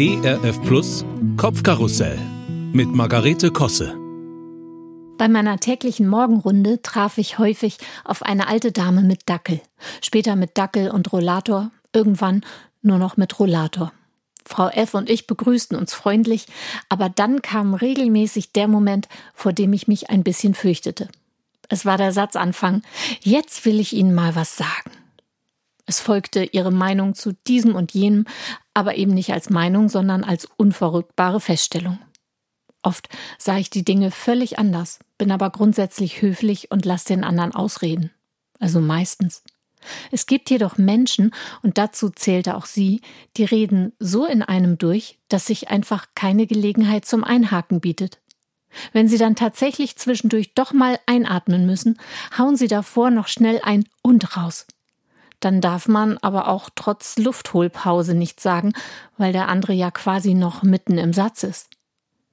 ERF Plus Kopfkarussell mit Margarete Kosse. Bei meiner täglichen Morgenrunde traf ich häufig auf eine alte Dame mit Dackel, später mit Dackel und Rollator, irgendwann nur noch mit Rollator. Frau F. und ich begrüßten uns freundlich, aber dann kam regelmäßig der Moment, vor dem ich mich ein bisschen fürchtete. Es war der Satzanfang, jetzt will ich Ihnen mal was sagen. Es folgte ihre Meinung zu diesem und jenem, aber eben nicht als Meinung, sondern als unverrückbare Feststellung. Oft sah ich die Dinge völlig anders, bin aber grundsätzlich höflich und lasse den anderen ausreden. Also meistens. Es gibt jedoch Menschen, und dazu zählte auch sie, die reden so in einem durch, dass sich einfach keine Gelegenheit zum Einhaken bietet. Wenn sie dann tatsächlich zwischendurch doch mal einatmen müssen, hauen sie davor noch schnell ein und raus dann darf man aber auch trotz Luftholpause nichts sagen, weil der andere ja quasi noch mitten im Satz ist.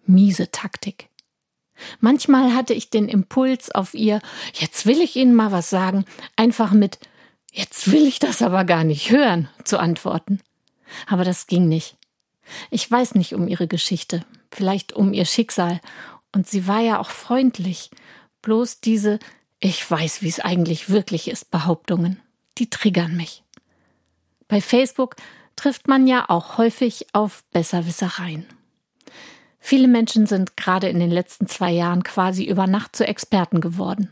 Miese Taktik. Manchmal hatte ich den Impuls auf ihr, jetzt will ich Ihnen mal was sagen, einfach mit Jetzt will ich das aber gar nicht hören, zu antworten. Aber das ging nicht. Ich weiß nicht um ihre Geschichte, vielleicht um ihr Schicksal, und sie war ja auch freundlich, bloß diese Ich weiß, wie es eigentlich wirklich ist Behauptungen die triggern mich. Bei Facebook trifft man ja auch häufig auf Besserwissereien. Viele Menschen sind gerade in den letzten zwei Jahren quasi über Nacht zu Experten geworden.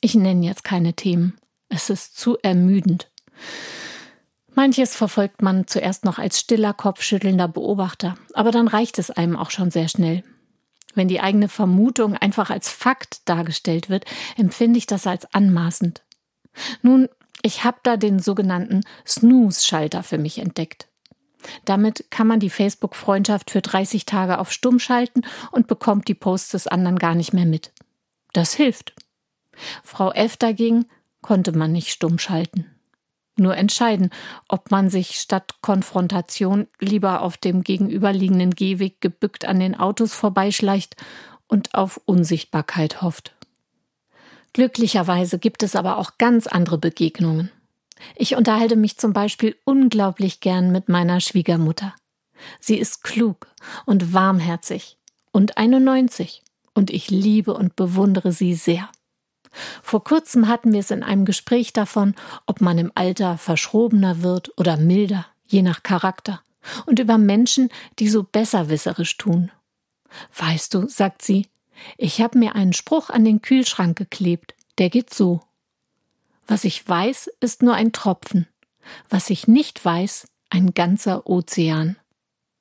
Ich nenne jetzt keine Themen. Es ist zu ermüdend. Manches verfolgt man zuerst noch als stiller, kopfschüttelnder Beobachter, aber dann reicht es einem auch schon sehr schnell. Wenn die eigene Vermutung einfach als Fakt dargestellt wird, empfinde ich das als anmaßend. Nun ich habe da den sogenannten Snooze-Schalter für mich entdeckt. Damit kann man die Facebook-Freundschaft für 30 Tage auf Stumm schalten und bekommt die Posts des anderen gar nicht mehr mit. Das hilft. Frau F. dagegen konnte man nicht stumm schalten. Nur entscheiden, ob man sich statt Konfrontation lieber auf dem gegenüberliegenden Gehweg gebückt an den Autos vorbeischleicht und auf Unsichtbarkeit hofft. Glücklicherweise gibt es aber auch ganz andere Begegnungen. Ich unterhalte mich zum Beispiel unglaublich gern mit meiner Schwiegermutter. Sie ist klug und warmherzig und 91 und ich liebe und bewundere sie sehr. Vor kurzem hatten wir es in einem Gespräch davon, ob man im Alter verschrobener wird oder milder, je nach Charakter, und über Menschen, die so besserwisserisch tun. Weißt du, sagt sie, ich habe mir einen Spruch an den Kühlschrank geklebt. Der geht so. Was ich weiß, ist nur ein Tropfen. Was ich nicht weiß, ein ganzer Ozean.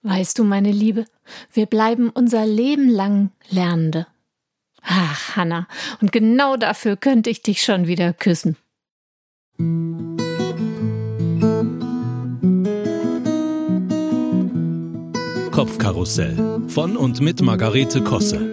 Weißt du, meine Liebe, wir bleiben unser Leben lang Lernende. Ach, Hanna, und genau dafür könnte ich dich schon wieder küssen. Kopfkarussell von und mit Margarete Kosse.